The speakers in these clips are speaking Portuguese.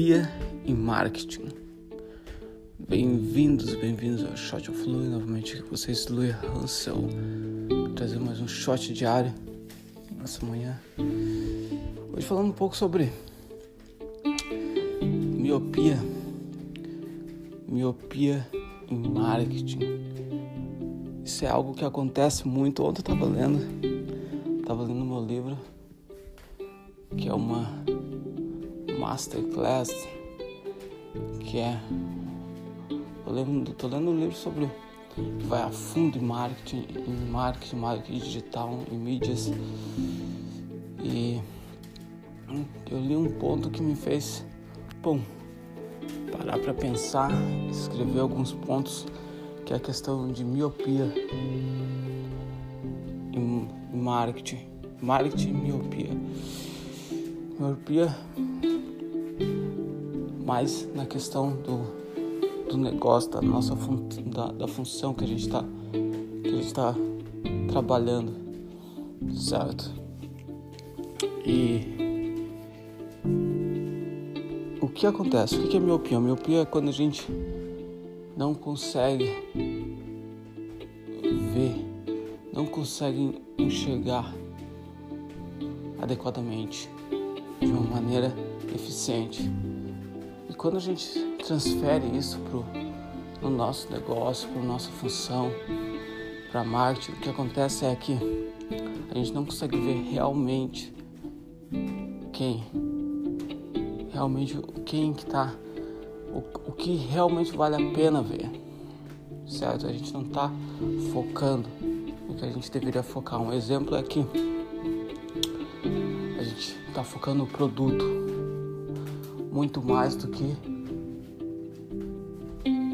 Miopia em marketing. Bem-vindos, bem-vindos ao Shot of Louis, novamente aqui com vocês, Louis Hansel, trazer mais um shot diário nessa manhã. Hoje falando um pouco sobre miopia, miopia em marketing. Isso é algo que acontece muito. Ontem eu estava lendo, estava lendo meu livro, que é uma masterclass, que é. Eu lendo, tô lendo um livro sobre. que vai a fundo em marketing, em marketing, marketing digital, em mídias. E eu li um ponto que me fez, bom, parar para pensar, escrever alguns pontos, que é a questão de miopia em marketing. Marketing e miopia. Miopia mais na questão do, do negócio, da nossa fun, da, da função que a gente está está trabalhando, certo? E o que acontece? O que é miopia? Miopia é quando a gente não consegue ver, não consegue enxergar adequadamente, de uma maneira eficiente quando a gente transfere isso para o nosso negócio, para a nossa função, para marketing, o que acontece é que a gente não consegue ver realmente quem, realmente quem que está, o, o que realmente vale a pena ver, certo? A gente não está focando no que a gente deveria focar. Um exemplo é que a gente está focando no produto muito mais do que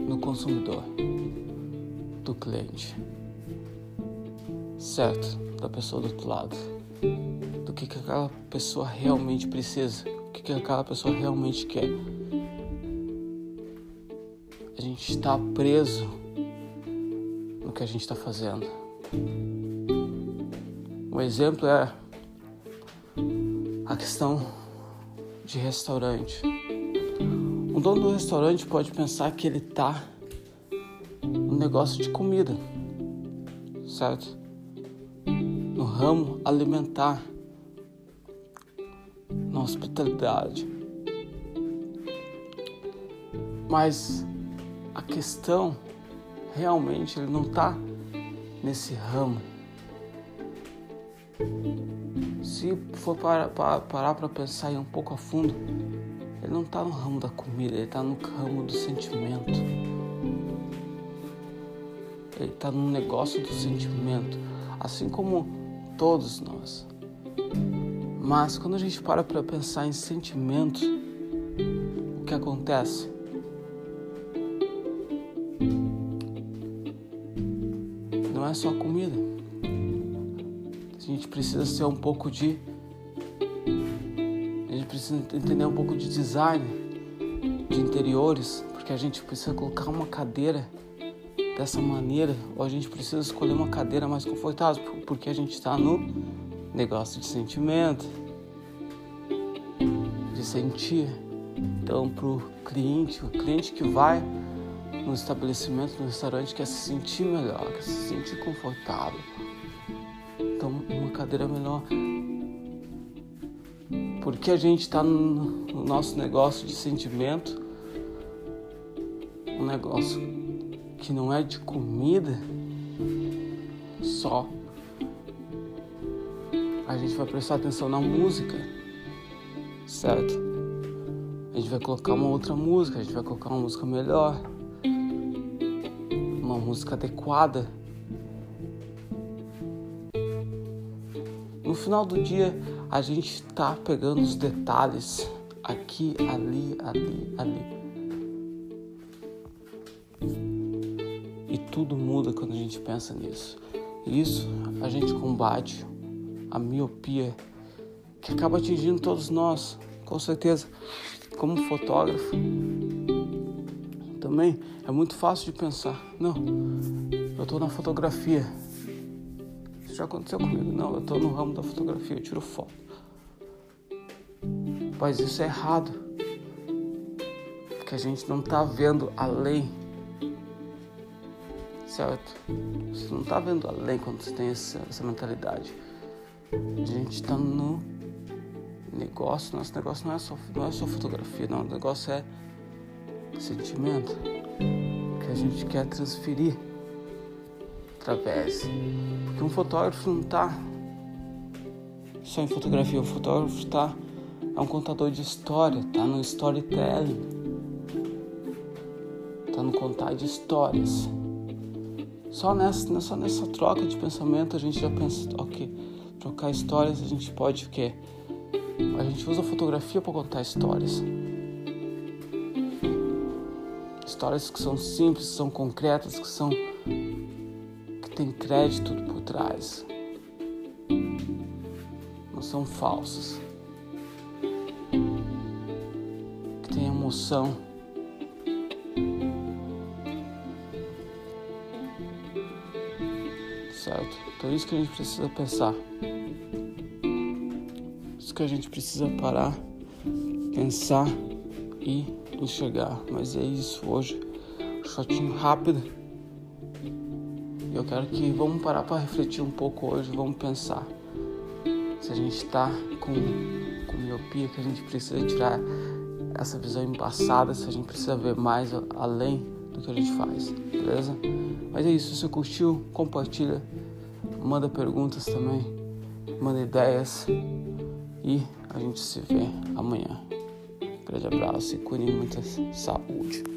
no consumidor, do cliente, certo? Da pessoa do outro lado, do que, que aquela pessoa realmente precisa, o que, que aquela pessoa realmente quer. A gente está preso no que a gente está fazendo. Um exemplo é a questão de restaurante. Um dono do restaurante pode pensar que ele está no negócio de comida, certo? No ramo alimentar, na hospitalidade. Mas a questão realmente ele não está nesse ramo se for parar para, parar para pensar um pouco a fundo, ele não está no ramo da comida, ele está no ramo do sentimento. Ele está no negócio do sentimento, assim como todos nós. Mas quando a gente para para pensar em sentimento, o que acontece? Não é só comida a gente precisa ser um pouco de. Gente precisa entender um pouco de design de interiores, porque a gente precisa colocar uma cadeira dessa maneira, ou a gente precisa escolher uma cadeira mais confortável, porque a gente está no negócio de sentimento, de sentir. Então, para o cliente, o cliente que vai no estabelecimento, no restaurante, quer se sentir melhor, quer se sentir confortável então uma cadeira menor. Porque a gente está no, no nosso negócio de sentimento, um negócio que não é de comida só. A gente vai prestar atenção na música, certo? A gente vai colocar uma outra música, a gente vai colocar uma música melhor, uma música adequada No final do dia, a gente está pegando os detalhes aqui, ali, ali, ali. E tudo muda quando a gente pensa nisso. Isso a gente combate a miopia que acaba atingindo todos nós, com certeza. Como fotógrafo, também é muito fácil de pensar: não, eu estou na fotografia, já aconteceu comigo. Não, eu estou no ramo da fotografia, eu tiro foto. Mas isso é errado. que a gente não tá vendo além. Certo? Você não tá vendo além quando você tem essa, essa mentalidade. A gente tá no negócio, nosso negócio não é só, não é só fotografia, não. O negócio é sentimento que a gente quer transferir através. Porque um fotógrafo não tá só em fotografia, um fotógrafo está é um contador de história, tá no storytelling, tá no contar de histórias. Só nessa, só nessa troca de pensamento a gente já pensa, ok, trocar histórias a gente pode o quê? A gente usa fotografia para contar histórias. Histórias que são simples, que são concretas, que são tem crédito por trás não são falsas, que tem emoção. Certo? Então é isso que a gente precisa pensar. Isso que a gente precisa parar, pensar e enxergar. Mas é isso hoje. Shotinho rápido. Eu quero que vamos parar para refletir um pouco hoje, vamos pensar se a gente está com, com miopia, que a gente precisa tirar essa visão embaçada, se a gente precisa ver mais além do que a gente faz, beleza? Mas é isso, se você curtiu, compartilha, manda perguntas também, manda ideias e a gente se vê amanhã. Grande abraço e cuide muita saúde.